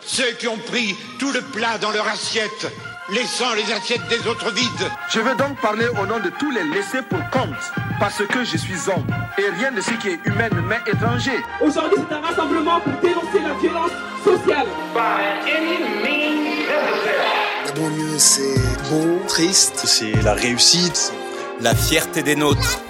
Ceux qui ont pris tout le plat dans leur assiette, laissant les assiettes des autres vides. Je veux donc parler au nom de tous les laissés pour compte, parce que je suis homme, et rien de ce qui est humain ne m'est étranger. Aujourd'hui, c'est un rassemblement pour dénoncer la violence sociale. La banlieue, c'est beau, triste. C'est la réussite. La fierté des nôtres.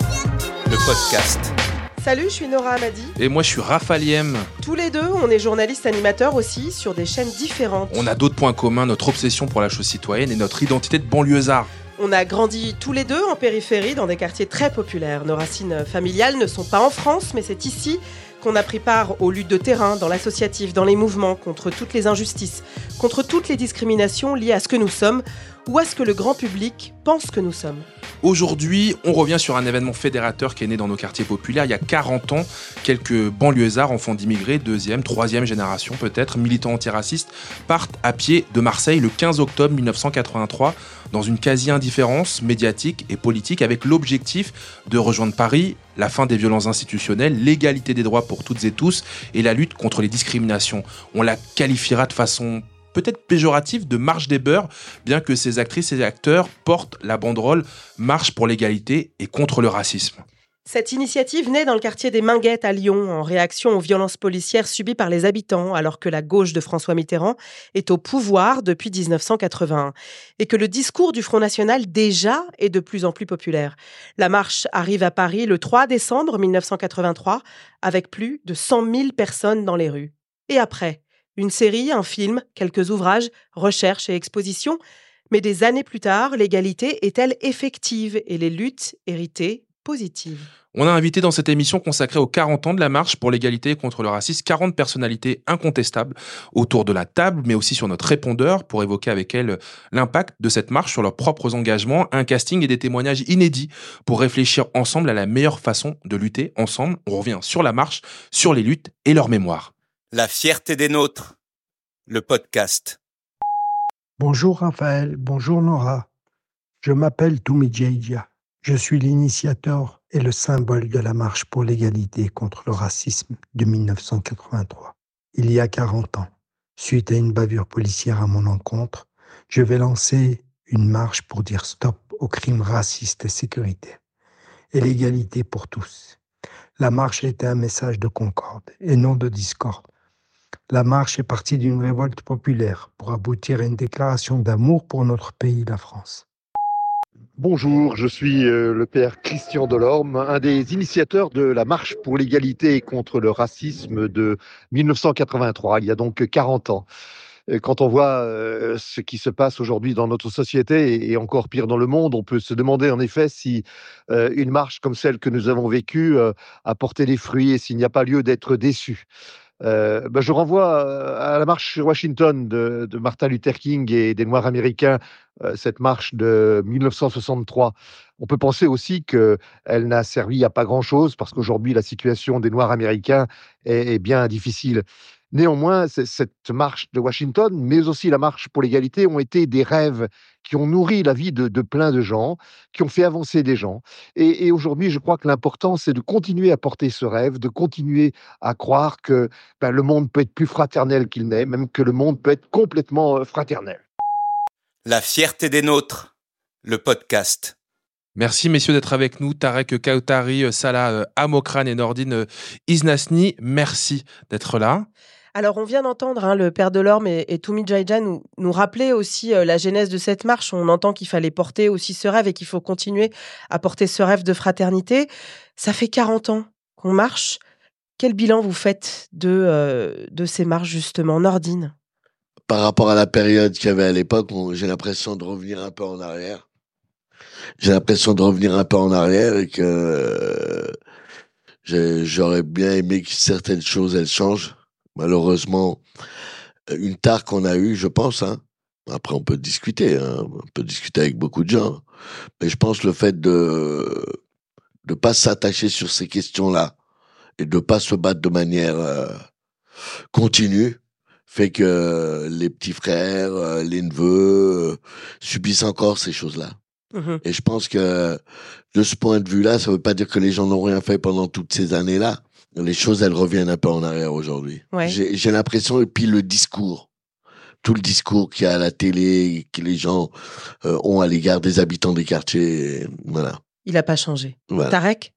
Le podcast. Salut, je suis Nora Amadi. Et moi, je suis Raphaël Tous les deux, on est journalistes animateurs aussi, sur des chaînes différentes. On a d'autres points communs, notre obsession pour la chose citoyenne et notre identité de banlieusard. On a grandi tous les deux en périphérie dans des quartiers très populaires. Nos racines familiales ne sont pas en France, mais c'est ici qu'on a pris part aux luttes de terrain, dans l'associatif, dans les mouvements, contre toutes les injustices, contre toutes les discriminations liées à ce que nous sommes ou à ce que le grand public pense que nous sommes. Aujourd'hui, on revient sur un événement fédérateur qui est né dans nos quartiers populaires il y a 40 ans. Quelques banlieusards, enfants d'immigrés, deuxième, troisième génération peut-être, militants antiracistes, partent à pied de Marseille le 15 octobre 1983 dans une quasi-indifférence médiatique et politique avec l'objectif de rejoindre Paris, la fin des violences institutionnelles, l'égalité des droits pour toutes et tous et la lutte contre les discriminations. On la qualifiera de façon peut-être péjorative de marche des beurs, bien que ces actrices et acteurs portent la banderole Marche pour l'égalité et contre le racisme. Cette initiative naît dans le quartier des Minguettes à Lyon en réaction aux violences policières subies par les habitants alors que la gauche de François Mitterrand est au pouvoir depuis 1981 et que le discours du Front National déjà est de plus en plus populaire. La marche arrive à Paris le 3 décembre 1983 avec plus de 100 000 personnes dans les rues. Et après, une série, un film, quelques ouvrages, recherches et expositions. Mais des années plus tard, l'égalité est-elle effective et les luttes héritées positives? On a invité dans cette émission consacrée aux 40 ans de la marche pour l'égalité contre le racisme 40 personnalités incontestables autour de la table, mais aussi sur notre répondeur pour évoquer avec elles l'impact de cette marche sur leurs propres engagements, un casting et des témoignages inédits pour réfléchir ensemble à la meilleure façon de lutter ensemble. On revient sur la marche, sur les luttes et leur mémoire. La fierté des nôtres. Le podcast. Bonjour Raphaël, bonjour Nora. Je m'appelle Toumi Je suis l'initiateur et le symbole de la marche pour l'égalité contre le racisme de 1983. Il y a 40 ans, suite à une bavure policière à mon encontre, je vais lancer une marche pour dire stop aux crimes racistes et sécurité et l'égalité pour tous. La marche était un message de concorde et non de discorde. La marche est partie d'une révolte populaire pour aboutir à une déclaration d'amour pour notre pays, la France. Bonjour, je suis euh, le père Christian Delorme, un des initiateurs de la marche pour l'égalité et contre le racisme de 1983, il y a donc 40 ans. Quand on voit euh, ce qui se passe aujourd'hui dans notre société et encore pire dans le monde, on peut se demander en effet si euh, une marche comme celle que nous avons vécue a porté des fruits et s'il n'y a pas lieu d'être déçu. Euh, bah, je renvoie euh, à la marche sur Washington de, Martin Luther King et des Noirs américains, euh, cette marche de 1963. On peut penser aussi qu'elle n'a servi à pas grand-chose parce qu'aujourd'hui, la situation des Noirs américains est bien difficile. Néanmoins, cette marche de Washington, mais aussi la marche pour l'égalité, ont été des rêves qui ont nourri la vie de, plein de gens, qui ont fait avancer des gens. Et, aujourd'hui, je crois que l'important, c'est de continuer à porter ce rêve, de continuer à croire que ben, le monde peut être plus fraternel qu'il n'est, même que le monde peut être complètement euh, fraternel. La fierté des nôtres, le podcast. Merci messieurs d'être avec nous. Tarek Kautari, euh, Salah euh, Amokran et Nordine Isnasni, merci d'être là. Alors, on vient d'entendre hein, le père Delorme et, et Toumi Jaija nous, rappeler aussi euh, la genèse de cette marche. On entend qu'il fallait porter aussi ce rêve et qu'il faut continuer à porter ce rêve de fraternité. Ça fait 40 ans qu'on marche. Quel bilan vous faites de, euh, de ces marches, justement, Nordine? Par rapport à la période qu'il y avait à l'époque, j'ai l'impression de revenir un peu en arrière. J'ai l'impression de revenir un peu en arrière et que j'aurais bien aimé que certaines choses, elles changent malheureusement euh, une tare qu'on a eue, je pense. Hein. Après, on peut discuter, hein. on peut discuter avec beaucoup de gens. Mais je pense le fait de ne pas s'attacher sur ces questions-là et de pas se battre de manière euh, continue fait que les petits frères, euh, les neveux subissent encore ces choses-là. Mmh et je pense que de ce point de vue-là, ça veut pas dire que les gens n'ont rien fait pendant toutes ces années-là les choses, elles reviennent un peu en arrière aujourd'hui. J'ai l'impression, et puis le discours. tout le discours qu'il y a à la télé, que les gens euh, ont à l'égard des habitants des quartiers. Voilà. Il n'a pas changé. Voilà. Tarek?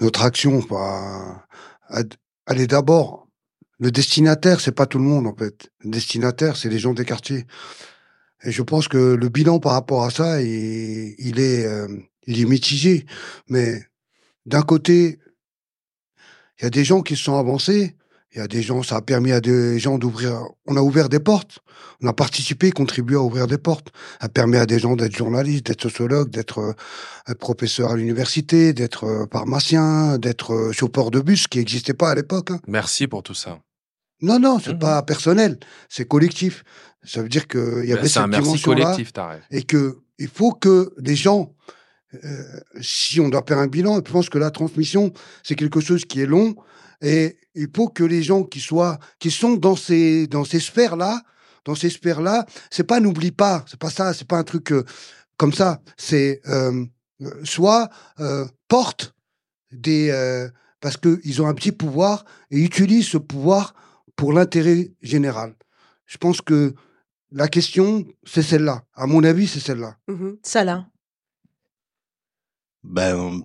Notre action, bah, elle est d'abord le destinataire, c'est pas tout le monde en fait. Le destinataire, c'est les gens des quartiers. Et je pense que le bilan par rapport à ça, il, il est, euh, il est mitigé. Mais d'un côté, il y a des gens qui se sont avancés. Il y a des gens, ça a permis à des gens d'ouvrir. On a ouvert des portes. On a participé, contribué à ouvrir des portes. Ça a permis à des gens d'être journalistes, d'être sociologues, d'être euh, professeur à l'université, d'être euh, pharmacien, d'être euh, chauffeur de bus, qui n'existait pas à l'époque. Hein. Merci pour tout ça. Non, non, c'est Mhm. pas personnel, c'est collectif. Ça veut dire qu'il y Ben, avait un cette merci dimension-là collectif, et que il faut que les gens, euh, si on doit faire un bilan, je pense que la transmission c'est quelque chose qui est long et il faut que les gens qui sont dans ces dans ces sphères là, dans ces sphères là, c'est pas n'oublie pas, c'est pas ça, c'est pas un truc euh, comme ça, c'est euh, soit porte des parce que ils ont un petit pouvoir et utilisent ce pouvoir pour l'intérêt général. Je pense que la question, c'est celle-là. À mon avis, c'est celle-là. Mhm. Salah Ben,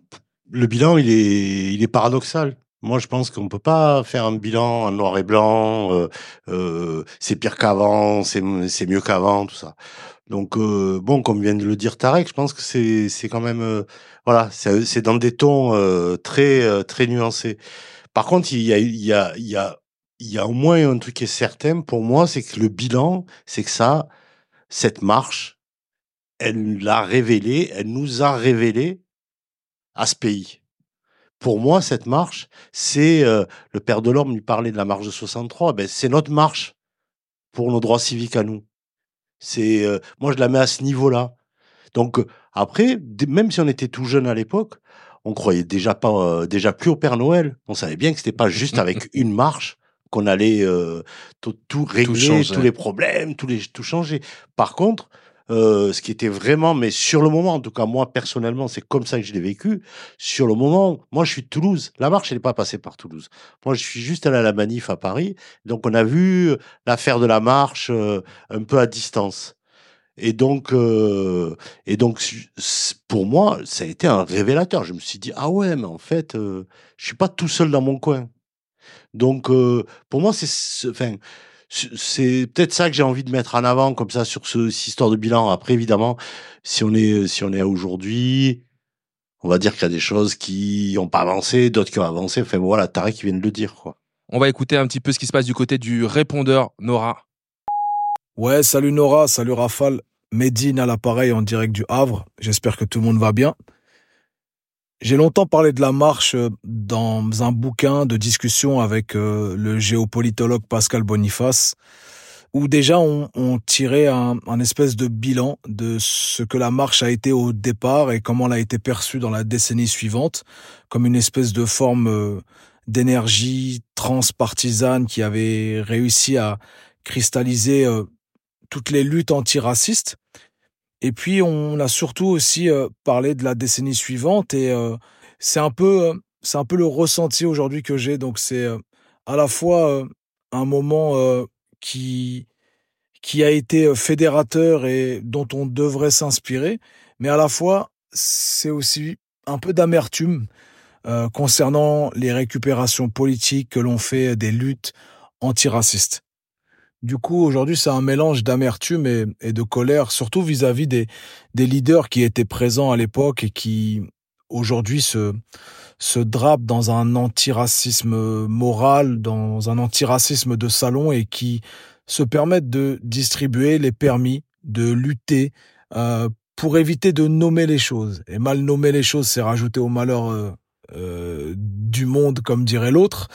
le bilan, il est, il est paradoxal. Moi, je pense qu'on peut pas faire un bilan en noir et blanc. euh, euh, c'est pire qu'avant, c'est mieux qu'avant, tout ça. Donc euh, bon, comme vient de le dire Tarek, je pense que c'est quand même euh, voilà, c'est c'est dans des tons euh, très euh, très nuancés. Par contre, il y a il y a il y a il y a au moins un truc qui est certain pour moi, c'est que le bilan, c'est que ça, cette marche, elle l'a révélé, elle nous a révélé à ce pays. Pour moi, cette marche, c'est euh, le père Delorme lui parlait de la marche de 63, ben c'est notre marche pour nos droits civiques à nous. C'est euh, moi je la mets à ce niveau-là. Donc euh, après, même si on était tout jeune à l'époque, on croyait déjà pas euh, déjà plus au Père Noël. On savait bien que c'était pas juste avec une marche qu'on allait euh, tout, tout régler, tous les problèmes, tous les tout changer. Par contre, euh, ce qui était vraiment, mais sur le moment, en tout cas moi personnellement, c'est comme ça que je l'ai vécu. Sur le moment, moi je suis de Toulouse. La marche, n'est pas passée par Toulouse. Moi, je suis juste allé à la manif à Paris. Donc on a vu l'affaire de la marche euh, un peu à distance. Et donc, euh, et donc, pour moi, ça a été un révélateur. Je me suis dit, ah ouais, mais en fait, euh, je suis pas tout seul dans mon coin. Donc, euh, pour moi, c'est, c'est- enfin, c'est- peut-être ça que j'ai envie de mettre en avant comme ça sur ce, cette histoire de bilan. Après, évidemment, si on est, si on est à aujourd'hui, on va dire qu'il y a des choses qui ont pas avancé, d'autres qui ont avancé. Enfin, voilà, Tarek qui vient de le dire, quoi. On va écouter un petit peu ce qui se passe du côté du répondeur Nora. Ouais, salut Nora, salut Rafale. Médine à l'appareil en direct du Havre. J'espère que tout le monde va bien. J'ai longtemps parlé de la marche euh, dans un bouquin de discussion avec euh, le géopolitologue Pascal Boniface, où déjà on, tirait un, un espèce de bilan de ce que la marche a été au départ et comment elle a été perçue dans la décennie suivante, comme une espèce de forme euh, d'énergie transpartisane qui avait réussi à cristalliser toutes les luttes antiracistes. Et puis on a surtout aussi euh, parlé de la décennie suivante et euh, c'est un peu euh, c'est un peu le ressenti aujourd'hui que j'ai donc c'est à la fois un moment qui qui a été fédérateur et dont on devrait s'inspirer mais à la fois c'est aussi un peu d'amertume concernant les récupérations politiques que l'on fait des luttes antiracistes. Du coup, aujourd'hui, c'est un mélange d'amertume et, de colère, surtout vis-à-vis des, leaders qui étaient présents à l'époque et qui, aujourd'hui, se, se drapent dans un antiracisme moral, dans un antiracisme de salon et qui se permettent de distribuer les permis, de lutter euh, pour éviter de nommer les choses. Et mal nommer les choses, c'est rajouter au malheur euh, euh, du monde, comme dirait l'autre.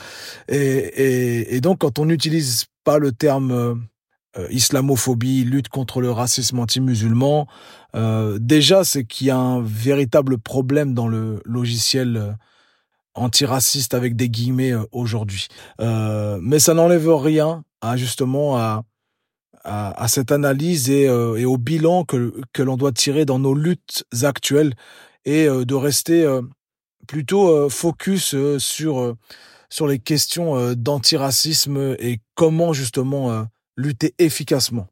Et, et, et donc, quand on n'utilise pas le terme euh, euh, islamophobie, lutte contre le racisme anti-musulman, euh, déjà, c'est qu'il y a un véritable problème dans le logiciel antiraciste avec des guillemets aujourd'hui. Mais ça n'enlève rien à justement à, cette analyse et, au bilan que, l'on doit tirer dans nos luttes actuelles et de rester plutôt focus sur, sur les questions euh, d'antiracisme et comment justement euh, lutter efficacement.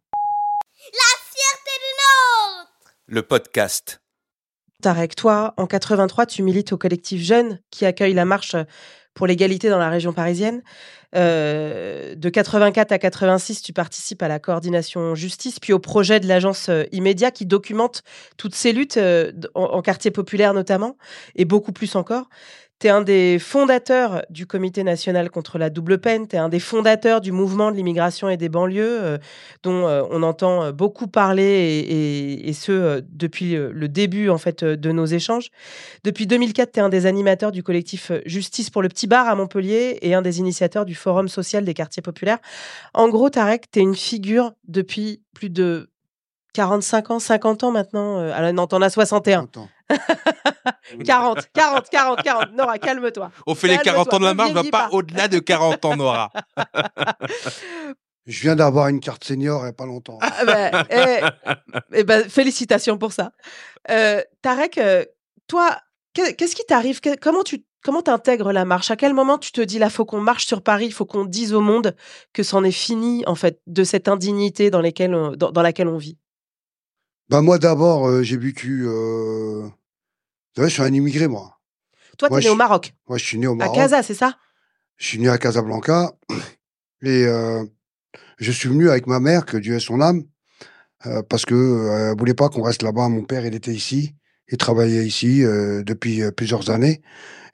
La fierté du nôtre Le podcast. Tarek, toi, en 83, tu milites au collectif Jeunes qui accueille la marche pour l'égalité dans la région parisienne. Euh, de 84 à 86, tu participes à la coordination justice, puis au projet de l'agence euh, Immédiat qui documente toutes ces luttes euh, en, en quartier populaire notamment, et beaucoup plus encore. Tu es un des fondateurs du Comité national contre la double peine, tu es un des fondateurs du mouvement de l'immigration et des banlieues, euh, dont euh, on entend beaucoup parler, et, et, et ce, euh, depuis euh, le début en fait, euh, de nos échanges. Depuis 2004, tu es un des animateurs du collectif euh, Justice pour le Petit Bar à Montpellier et un des initiateurs du Forum social des quartiers populaires. En gros, Tarek, tu es une figure depuis plus de 45 ans, 50 ans maintenant. euh, Alors, non, t'en as 61. 40, 40, 40, 40. Nora, calme-toi. On fait les 40 ans de la marche, va vieillis pas au-delà de 40 ans, Nora. Je viens d'avoir une carte senior il n'y a pas longtemps. Ah, bah, eh, eh ben, félicitations pour ça. Euh, Tarek, euh, toi, que- qu'est-ce qui t'arrive? Comment tu comment t'intègres la marche? À quel moment tu te dis là, faut qu'on marche sur Paris, il faut qu'on dise au monde que c'en est fini en fait de cette indignité dans, lesquelles on- dans, dans laquelle on vit? Bah moi d'abord, euh, j'ai vécu... Euh... Je suis un immigré, moi. Toi, Moi, t'es né au Maroc, Moi, je suis né au à Maroc. Casa, c'est ça? Je suis né à Casablanca. Et euh, je suis venu avec ma mère, que Dieu ait son âme, euh, parce que euh, elle voulait pas qu'on reste là-bas. Mon père, il était ici. Il travaillait ici euh, depuis plusieurs années.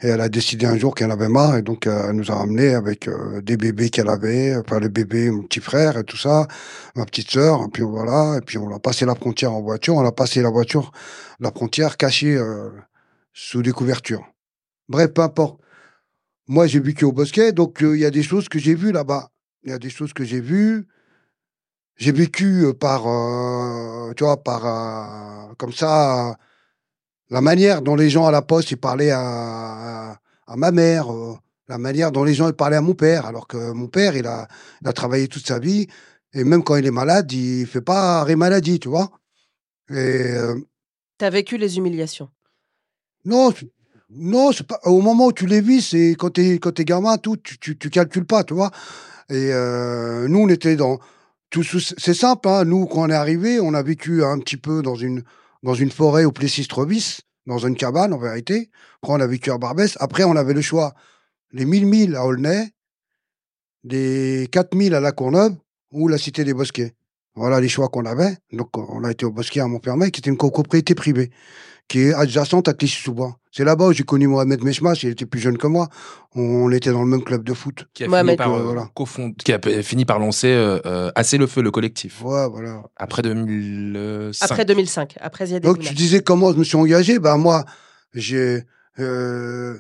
Et elle a décidé un jour qu'elle avait marre. Et donc, elle nous a ramenés avec des bébés qu'elle avait. Enfin, le bébé, mon petit frère et tout ça. Ma petite sœur. Et puis voilà. Et puis, on a passé la frontière en voiture. On a passé la voiture, la frontière cachée sous des couvertures. Bref, peu importe. Moi, j'ai vécu au Bosquet, donc euh, il y a des choses que j'ai vues là-bas. Il y a des choses que j'ai vues. J'ai vécu euh, par, euh, tu vois, par, comme ça, la manière dont les gens à la poste, ils parlaient à, ma mère, la manière dont les gens ils parlaient à mon père, alors que mon père, il a, il a travaillé toute sa vie, et même quand il est malade, il fait pas arrêt maladie, tu vois. Et T'as vécu les humiliations. Non, non, c'est pas. Au moment où tu les vis, c'est quand t'es quand t'es gamin, tout, tu, tu, tu calcules pas, tu vois. Et euh, nous, on était dans tout. C'est simple, hein. Nous, quand on est arrivé, on a vécu un petit peu dans une dans une forêt au Plessis-Trovis, dans une cabane en vérité. Après, on a vécu à Barbès. Après, on avait le choix les 1000 milles à Aulnay, les 4000 à La Courneuve ou la Cité des Bosquets. Voilà les choix qu'on avait. Donc, on a été au Bosquet à Montfermeil, qui était une copropriété privée qui est adjacente à Clichy-sous-Bois. C'est là-bas où j'ai connu Mohamed Meshmash, il était plus jeune que moi. On était dans le même club de foot. Qui a, Mohamed. fini par, Euh, voilà. qui a fini par lancer euh, euh, Assez le feu, le collectif. Ouais, voilà. Après 2005. Après 2005, après Ziad Donc tu disais comment je me suis engagé Ben moi, j'ai euh,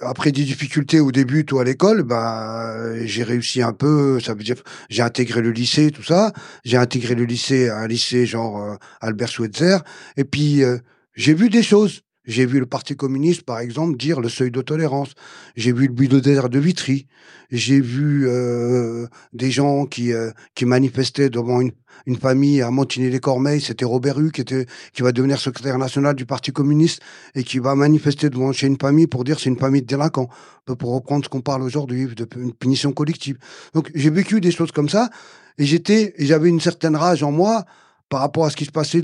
après des difficultés au début, tout à l'école, ben j'ai réussi un peu. Ça veut dire j'ai intégré le lycée, tout ça. J'ai intégré le lycée, un lycée genre euh, Albert Schweitzer. Et puis euh, j'ai vu des choses. J'ai vu le Parti communiste, par exemple, dire le seuil de tolérance. J'ai vu le bulldozer de Vitry. J'ai vu euh, des gens qui euh, qui manifestaient devant une, une famille à Montigny-les-Cormeilles. C'était Robert Hue qui était qui va devenir secrétaire national du Parti communiste et qui va manifester devant chez une famille pour dire c'est une famille de délinquants, pour reprendre ce qu'on parle aujourd'hui de punition collective. Donc j'ai vécu des choses comme ça et j'étais j'avais une certaine rage en moi par rapport à ce qui se passait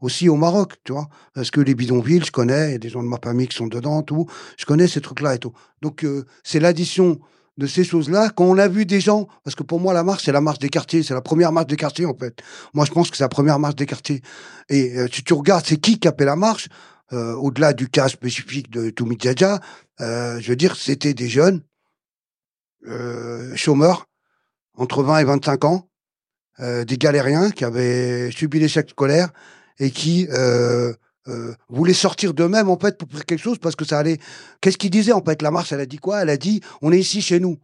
aussi au Maroc, tu vois, parce que les bidonvilles, je connais, il des gens de ma famille qui sont dedans, tout, je connais ces trucs-là et tout. Donc euh, c'est l'addition de ces choses-là quand on a vu des gens, parce que pour moi la marche c'est la marche des quartiers, c'est la première marche des quartiers en fait. Moi je pense que c'est la première marche des quartiers. Et euh, si tu regardes c'est qui qui a fait la marche, euh, au-delà du cas spécifique de Toumi Djadja, euh, je veux dire c'était des jeunes chômeurs entre 20 et 25 ans, euh, des galériens qui avaient subi l'échec scolaire et qui euh, euh, voulaient sortir d'eux-mêmes en fait pour faire quelque chose parce que ça allait. Qu'est-ce qu'ils disaient en fait? La marche, elle a dit quoi? Elle a dit on est ici chez nous.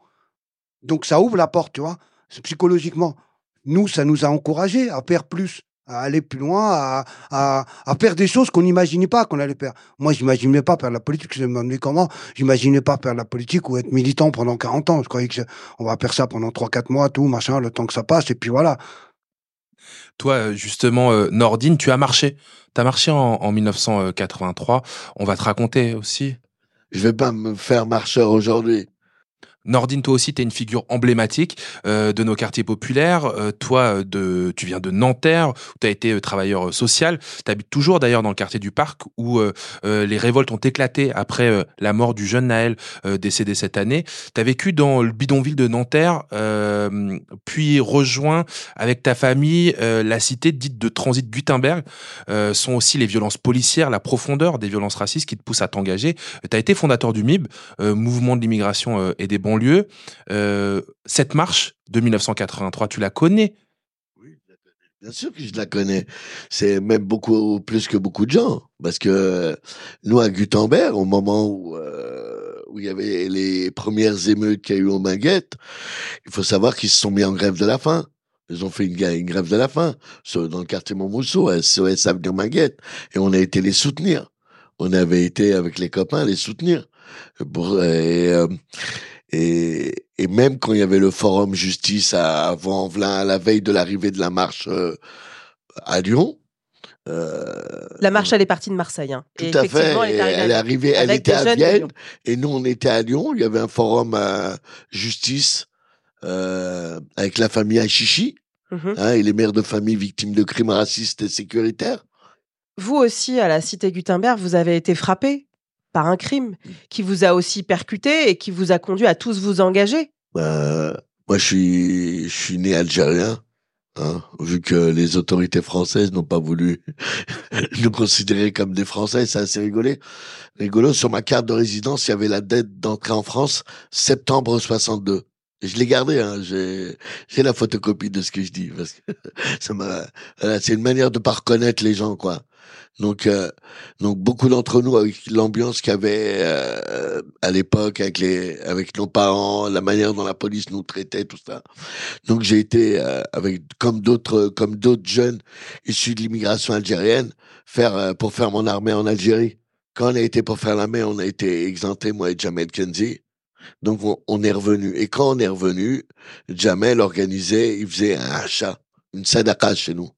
Donc ça ouvre la porte, tu vois, psychologiquement. Nous, ça nous a encouragés à faire plus, à aller plus loin, à, à, à faire des choses qu'on n'imaginait pas qu'on allait faire. Moi, j'imaginais pas faire la politique. Je me demandais comment. J'imaginais pas faire la politique ou être militant pendant 40 ans. Je croyais que c'est- on va faire ça pendant 3-4 mois, tout, machin, le temps que ça passe, et puis voilà. Toi, justement, euh, Nordine, tu as marché. Tu as marché en, en 1983. On va te raconter aussi. Je vais pas me faire marcheur aujourd'hui. Nordine, toi aussi, tu es une figure emblématique euh, de nos quartiers populaires. Euh, toi, euh, de, tu viens de Nanterre, où tu as été euh, travailleur euh, social. Tu habites toujours d'ailleurs dans le quartier du Parc, où les révoltes ont éclaté après la mort du jeune Naël, décédé cette année. Tu as vécu dans le bidonville de Nanterre, puis rejoint avec ta famille la cité dite de transit Gutenberg. Sont aussi les violences policières, la profondeur des violences racistes qui te poussent à t'engager. Tu as été fondateur du MIB, Mouvement de l'immigration et des Euh, cette marche de 1983, tu la connais? Bien sûr que je la connais. C'est même beaucoup plus que beaucoup de gens. Parce que nous, à Gutenberg, au moment où, euh, il y avait les premières émeutes qu'il y a eu au Minguette, il faut savoir qu'ils se sont mis en grève de la faim. Ils ont fait une, grève de la faim dans le quartier Montmousseau, à SOS Avenir Minguette. Et on a été les soutenir. On avait été avec les copains les soutenir. Et, euh, et, et même quand il y avait le forum justice à, à Vaux-en-Velin, à la veille de l'arrivée de la marche euh, à Lyon, euh, La marche, elle est partie de Marseille. hein. tout Et à fait. Elle est arrivée, Elle est arrivée, elle avec était à Vienne et nous on était à Lyon. Il y avait un forum à justice euh, avec la famille Achichi Mhm. hein, et les mères de famille victimes de crimes racistes et sécuritaires. Vous aussi, à la cité Gutenberg, vous avez été frappé par un crime qui vous a aussi percuté et qui vous a conduit à tous vous engager. Euh, moi, je suis, je suis né algérien. Hein, vu que les autorités françaises n'ont pas voulu nous considérer comme des Français, c'est assez rigolé. Rigolo, sur ma carte de résidence, il y avait la date d'entrée en France, septembre 62. Et je l'ai gardé, hein, j'ai, j'ai la photocopie de ce que je dis, parce que ça m'a, voilà, c'est une manière de pas reconnaître les gens, quoi. Donc, euh, donc beaucoup d'entre nous, avec l'ambiance qu'il y avait euh, à l'époque, avec les, avec nos parents, la manière dont la police nous traitait, tout ça. Donc j'ai été euh, avec comme d'autres, comme d'autres jeunes issus de l'immigration algérienne, faire pour faire mon armée en Algérie. Quand on a été pour faire l'armée, on a été exempté moi et Jamel Kenzi. Donc on, on est revenu. Et quand on est revenu, Jamel organisait, il faisait un achat, une sadaqa chez nous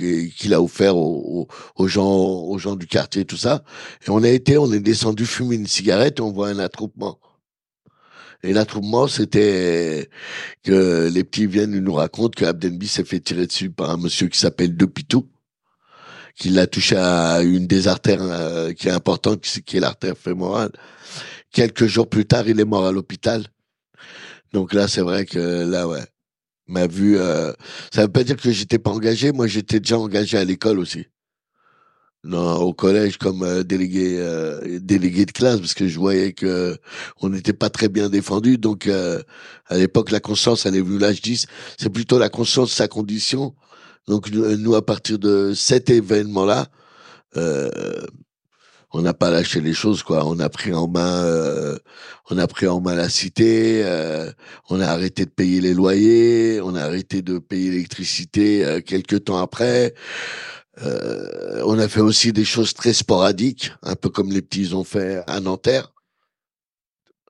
qu'il a offert aux, gens aux gens du quartier tout ça. Et on a été on est descendu fumer une cigarette et on voit un attroupement. Et l'attroupement c'était que les petits viennent et nous racontent que Abdenbi s'est fait tirer dessus par un monsieur qui s'appelle Depitou qui l'a touché à une des artères euh, qui est importante qui est l'artère fémorale. Quelques jours plus tard il est mort à l'hôpital. Donc là c'est vrai que là ouais m'a vu. Euh, ça veut pas dire que j'étais pas engagé. Moi, j'étais déjà engagé à l'école aussi. Non, au collège comme euh, délégué euh, délégué de classe parce que je voyais que on n'était pas très bien défendu donc euh, à l'époque la conscience elle est venue je dis c'est plutôt la conscience sa condition donc nous, nous, à partir de cet événement là euh, on n'a pas lâché les choses quoi. On a pris en main euh, on a pris en main la cité euh, on a arrêté de payer les loyers on a arrêté de payer l'électricité euh, quelques temps après. Euh, on a fait aussi des choses très sporadiques un peu comme les petits ont fait à Nanterre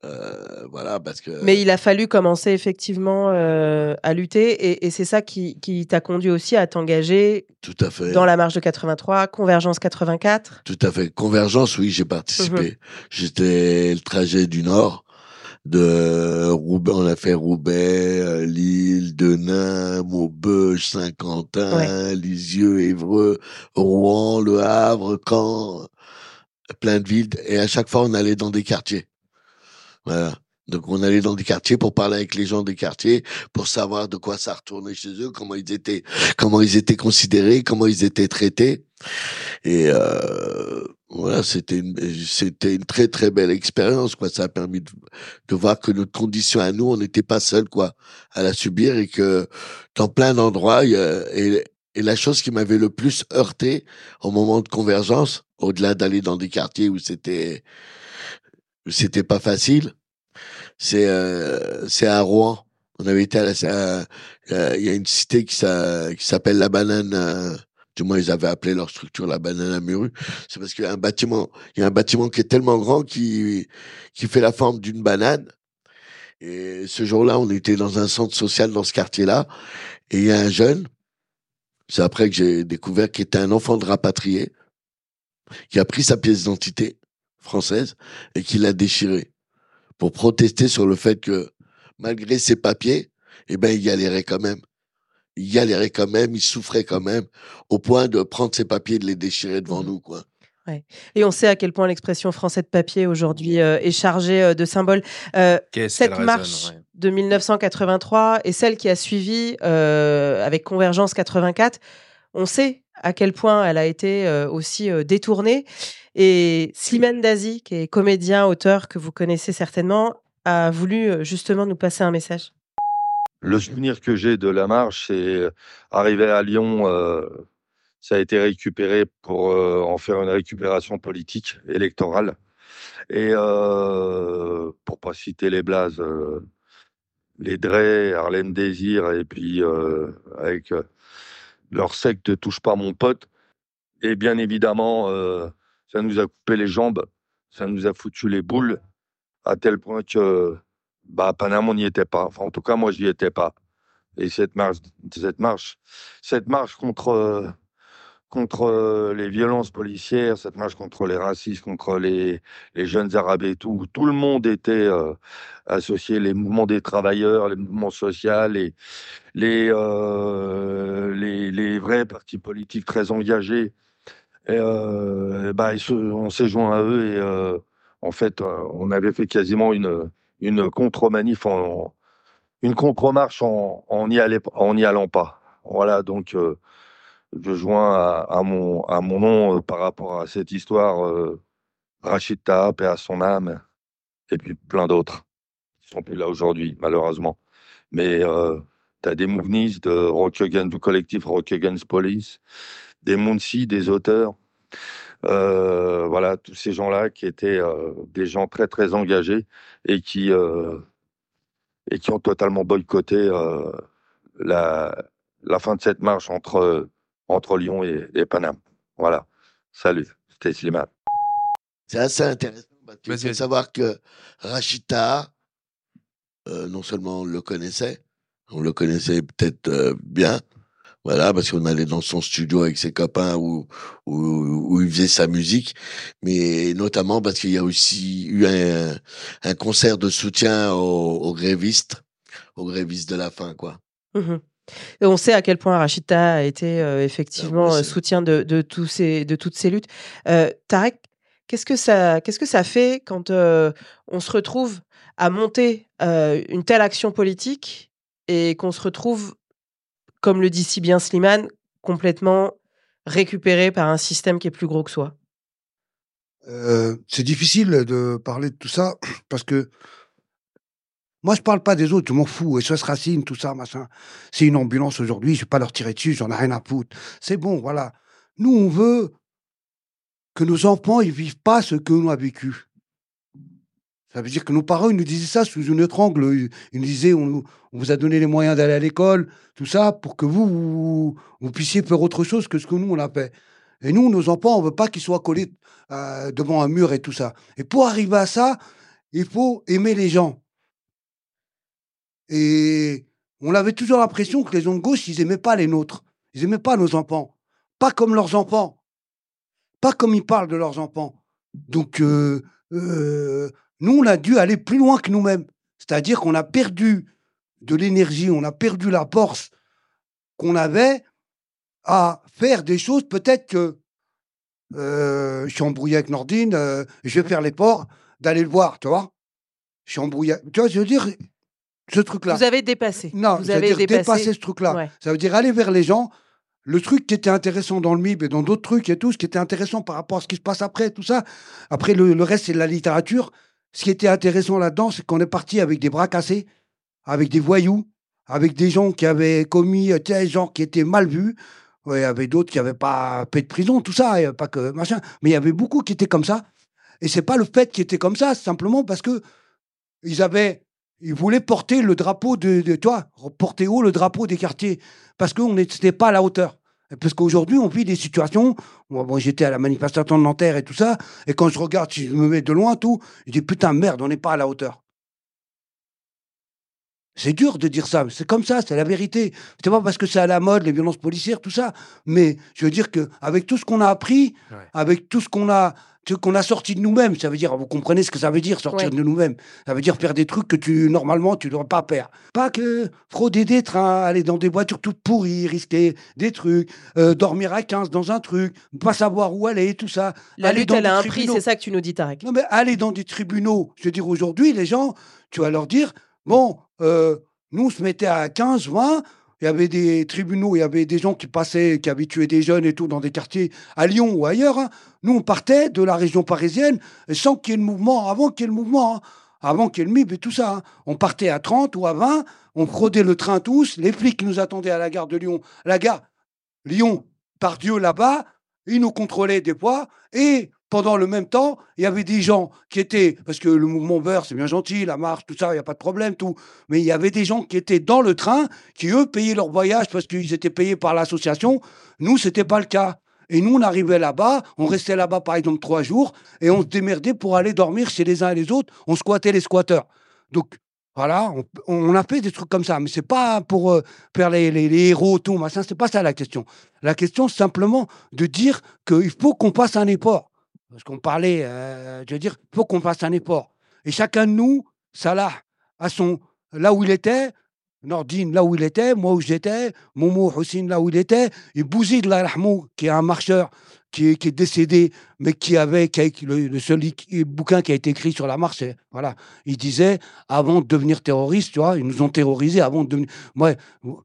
euh, voilà parce que Mais il a fallu commencer effectivement euh, à lutter et, et c'est ça qui, qui t'a conduit aussi à t'engager tout à fait dans la marche de 83, Convergence 84. Tout à fait. Convergence, oui, j'ai participé. Mhm. J'étais le trajet du Nord, de Roubaix, on a fait Roubaix, euh, Lille, Denain, Maubeuge, Saint-Quentin, Lisieux, Évreux, Rouen, Le Havre, Caen, plein de villes. Et à chaque fois, on allait dans des quartiers. Voilà. Donc on allait dans des quartiers pour parler avec les gens des quartiers, pour savoir de quoi ça retournait chez eux, comment ils étaient, comment ils étaient considérés, comment ils étaient traités. Et euh, voilà, c'était une, c'était une très très belle expérience. Quoi, ça a permis de, de voir que notre condition à nous, on n'était pas seuls quoi à la subir et que dans plein d'endroits, et, la chose qui m'avait le plus heurté au moment de convergence, au-delà d'aller dans des quartiers où c'était c'était pas facile, c'est euh, c'est à Rouen. On avait été à il y a une cité qui s'appelle la Banane. euh, du moins, ils avaient appelé leur structure la Banane à Muru. C'est parce qu'il y a un bâtiment, il y a un bâtiment qui est tellement grand qui qui fait la forme d'une banane. Et ce jour-là, on était dans un centre social dans ce quartier-là, et il y a un jeune. C'est après que j'ai découvert qu'il était un enfant de rapatrié, qui a pris sa pièce d'identité française et qui l'a déchirée pour protester sur le fait que malgré ses papiers, eh ben il galérait quand même. Il galérait quand même, il souffrait quand même, au point de prendre ses papiers et de les déchirer devant nous, quoi. Ouais. Et on sait à quel point l'expression français de papier aujourd'hui euh, est chargée euh, de symboles. Euh, cette marche ouais. de 1983 et celle qui a suivi euh, avec Convergence 84, on sait à quel point elle a été euh, aussi euh, détournée. Et Slimane Dazi, qui est comédien, auteur que vous connaissez certainement, a voulu euh, justement nous passer un message. Le souvenir que j'ai de la marche, c'est euh, arrivé à Lyon, euh, ça a été récupéré pour en faire une récupération politique électorale. Et euh, pour pas citer les blazes, les Drey, Arlène Désir, et puis avec leur secte Touche pas mon pote. Et bien évidemment, ça nous a coupé les jambes, ça nous a foutu les boules, à tel point que bah, à Paname, on n'y était pas. Enfin, en tout cas, moi, je n'y étais pas. Et cette marche, cette marche, cette marche contre, contre les violences policières, cette marche contre les racistes, contre les, les jeunes arabes et tout, tout le monde était euh, associé, les mouvements des travailleurs, les mouvements sociaux, les, les, euh, les, les vrais partis politiques très engagés. Et, euh, bah, on s'est joint à eux et euh, en fait, euh, on avait fait quasiment une, une contre-manif, en, une contre-marche en, en, y allait- en n'y allant pas. Voilà, donc je joins à, mon, à mon nom par rapport à cette histoire, Rachid Taha, paix à son âme, et puis plein d'autres qui sont plus là aujourd'hui, malheureusement. Mais tu as des Mouvnis de Rock Against- du collectif Rock Against Police, des Mounsi, des auteurs. Euh, voilà, tous ces gens-là qui étaient euh, des gens très très engagés et qui euh, et qui ont totalement boycotté euh, la la fin de cette marche entre entre Lyon et, et Paname. Voilà. Salut, c'était Slimane. C'est assez intéressant parce qu'il Vas-y, faut vas-y. savoir que Rachita, euh, non seulement on le connaissait, on le connaissait peut-être euh, bien, voilà, parce qu'on allait dans son studio avec ses copains où, où, où il faisait sa musique, mais notamment parce qu'il y a aussi eu un, un concert de soutien aux, aux grévistes, aux grévistes de la faim, quoi. Et on sait à quel point Rachida a été euh, effectivement euh, soutien de, de, tous ces, de toutes ces luttes. Euh, Tarek, qu'est-ce que ça, qu'est-ce que ça fait quand euh, on se retrouve à monter une telle action politique et qu'on se retrouve, comme le dit si bien Slimane, complètement récupéré par un système qui est plus gros que soi Euh, c'est difficile de parler de tout ça parce que moi, je parle pas des autres, je m'en fous. SOS Racine, tout ça, machin. C'est une ambulance aujourd'hui, je vais pas leur tirer dessus, j'en ai rien à foutre. C'est bon, voilà. Nous, on veut que nos enfants, ils vivent pas ce que nous a vécu. Ça veut dire que nos parents, ils nous disaient ça sous une autre angle. Ils, nous disaient, on, vous a donné les moyens d'aller à l'école, tout ça, pour que vous, vous, puissiez faire autre chose que ce que nous, on a fait. Et nous, nos enfants, on veut pas qu'ils soient collés euh, devant un mur et tout ça. Et pour arriver à ça, il faut aimer les gens. Et on avait toujours l'impression que les gens de gauche, ils aimaient pas les nôtres. Ils aimaient pas nos enfants. Pas comme leurs enfants. Pas comme ils parlent de leurs enfants. Donc, euh, euh, nous, on a dû aller plus loin que nous-mêmes. C'est-à-dire qu'on a perdu de l'énergie, on a perdu la force qu'on avait à faire des choses. Peut-être que euh, je suis embrouillé avec Nordine, euh, je vais faire l'effort d'aller le voir, tu vois. Je suis embrouillé. Tu vois, je veux dire, ce truc-là. Vous avez dépassé. Non, vous ça veut avez dire dépassé dépasser ce truc-là. Ouais. Ça veut dire aller vers les gens. Le truc qui était intéressant dans le MIB et dans d'autres trucs et tout, ce qui était intéressant par rapport à ce qui se passe après, tout ça. Après, le, le reste, c'est de la littérature. Ce qui était intéressant là-dedans, c'est qu'on est parti avec des bras cassés, avec des voyous, avec des gens qui avaient commis, euh, sais, gens qui étaient mal vus. Il y avait d'autres qui n'avaient pas fait de prison, tout ça, pas que machin. Mais il y avait beaucoup qui étaient comme ça. Et c'est pas le fait qu'ils étaient comme ça, simplement parce que ils avaient, ils voulaient porter le drapeau de, de toi, porter haut le drapeau des quartiers, parce qu'on n'était pas à la hauteur. Parce qu'aujourd'hui, on vit des situations. Moi, j'étais à la manifestation de Nanterre et tout ça, et quand je regarde, si je me mets de loin, tout, je dis putain merde, on n'est pas à la hauteur. C'est dur de dire ça, mais c'est comme ça, c'est la vérité. C'est pas parce que c'est à la mode, les violences policières, tout ça. Mais je veux dire que avec tout ce qu'on a appris, avec tout ce qu'on a qu'on a sorti de nous-mêmes. Ça veut dire, vous comprenez ce que ça veut dire, sortir Ouais. de nous-mêmes. Ça veut dire faire des trucs que tu, normalement, tu ne devrais pas faire. Pas que frauder des trains, aller dans des voitures toutes pourries, risquer des trucs, euh, dormir à 15 dans un truc, pas savoir où aller, tout ça. La Aller lutte, dans elle a un prix, c'est ça que tu nous dis, Tarek. Non, mais aller dans des tribunaux, je veux dire, aujourd'hui, les gens, tu vas leur dire, bon, euh, nous, on se mettait à 15, 20, il y avait des tribunaux, il y avait des gens qui passaient, qui tué des jeunes et tout dans des quartiers à Lyon ou ailleurs. hein. Nous, on partait de la région parisienne sans qu'il y ait le mouvement, avant qu'il y ait le mouvement, hein. avant qu'il y ait le MIB et tout ça. hein. On partait à 30 ou à 20, on fraudait le train tous, les flics nous attendaient à la gare de Lyon. La gare Lyon, par Dieu, là-bas, ils nous contrôlaient des fois, et pendant le même temps, il y avait des gens qui étaient, parce que le mouvement Beurre, c'est bien gentil, la marche, tout ça, il n'y a pas de problème, tout, mais il y avait des gens qui étaient dans le train, qui eux payaient leur voyage parce qu'ils étaient payés par l'association. Nous, c'était pas le cas. Et nous, on arrivait là-bas, on restait là-bas par exemple trois jours, et on se démerdait pour aller dormir chez les uns et les autres. On squattait les squatteurs. Donc, voilà, on, a fait des trucs comme ça, mais c'est pas pour euh, faire les, les- héros, tout, machin, c'est pas ça la question. La question, simplement de dire qu'il faut qu'on fasse un effort. Parce qu'on parlait, euh, je veux dire, il faut qu'on fasse un effort. Et chacun de nous, Salah, à son, là où il était, Nordine, là où il était, moi où j'étais, Momo Houssine, là où il était, et Bouzid, rahmou, qui est un marcheur, qui est, décédé, mais qui avait, le, seul bouquin qui a été écrit sur la marche, voilà, il disait, avant de devenir terroriste, tu vois, ils nous ont terrorisés avant de devenir. Moi,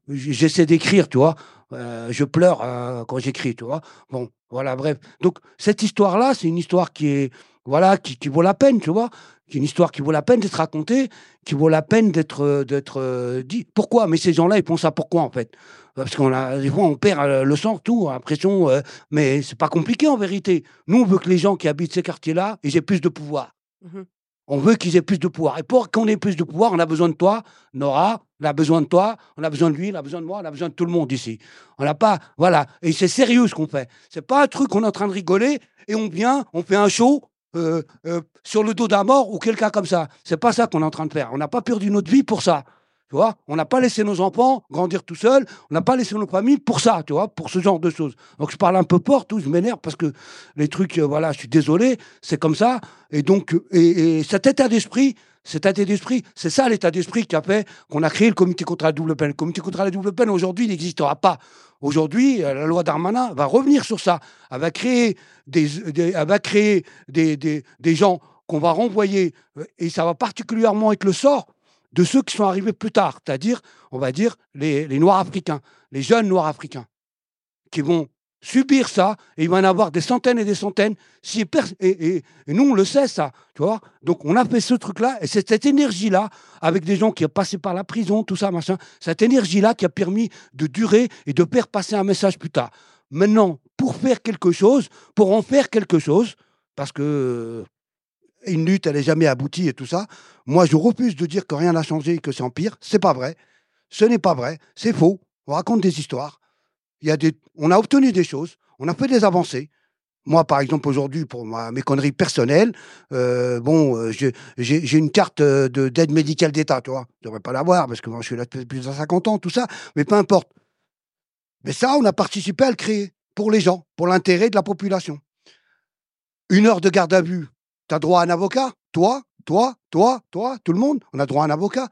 j'essaie d'écrire, tu vois, euh, je pleure euh, quand j'écris, tu vois. Bon, voilà, bref. Donc, cette histoire-là, c'est une histoire qui est, voilà, qui, qui vaut la peine, tu vois, qui est une histoire qui vaut la peine d'être racontée, qui vaut la peine d'être, euh, d'être euh, dit. Pourquoi? Mais ces gens-là, ils font ça pourquoi, en fait? Parce qu'on a, des fois, on perd euh, le sang, tout, l'impression, euh, mais c'est pas compliqué en vérité. Nous, on veut que les gens qui habitent ces quartiers-là aient plus de pouvoir. Mhm. On veut qu'ils aient plus de pouvoir. Et pour qu'on ait plus de pouvoir, on a besoin de toi, Nora, on a besoin de toi, on a besoin de lui, on a besoin de moi, on a besoin de tout le monde ici. On n'a pas. Voilà. Et c'est sérieux ce qu'on fait. C'est pas un truc qu'on est en train de rigoler et on vient, on fait un show. Euh, euh, sur le dos d'un mort ou quelqu'un comme ça. C'est pas ça qu'on est en train de faire. On n'a pas perdu notre vie pour ça. Tu vois, on n'a pas laissé nos enfants grandir tout seuls, on n'a pas laissé nos familles pour ça, tu vois, pour ce genre de choses. Donc je parle un peu fort, tout, je m'énerve parce que les trucs, euh, voilà, je suis désolé, c'est comme ça. Et donc, et cet état d'esprit, cet état d'esprit, c'est ça l'état d'esprit qui a fait qu'on a créé le comité contre la double peine. Le comité contre la double peine, aujourd'hui, n'existera pas. Aujourd'hui, euh, la loi Darmanin va revenir sur ça. Elle va créer des, gens qu'on va renvoyer, euh, et ça va particulièrement être le sort de ceux qui sont arrivés plus tard, c'est-à-dire, on va dire, les, les Noirs africains, les jeunes Noirs africains, qui vont subir ça, et il va y en avoir des centaines et des centaines, si et nous, on le sait, ça, tu vois. Donc, on a fait ce truc-là, et c'est cette énergie-là, avec des gens qui ont passé par la prison, tout ça, machin, cette énergie-là qui a permis de durer et de faire passer un message plus tard. Maintenant, pour faire quelque chose, pour en faire quelque chose, parce que euh, une lutte, elle n'est jamais aboutie et tout ça. Moi, je refuse de dire que rien n'a changé et que c'est en pire. C'est pas vrai. Ce n'est pas vrai. C'est faux. On raconte des histoires. On a obtenu des choses. On a fait des avancées. Moi, par exemple, aujourd'hui, pour ma- mes conneries personnelles, euh, bon, euh, j'ai une carte euh, de- d'aide médicale d'État, tu vois. Je devrais pas l'avoir parce que moi, je suis là depuis plus de 50 ans, tout ça. Mais peu importe. Mais ça, on a participé à le créer pour les gens, pour l'intérêt de la population. Une heure de garde à vue, tu as droit à un avocat? Toi, toi, toi, toi, tout le monde, on a droit à un avocat.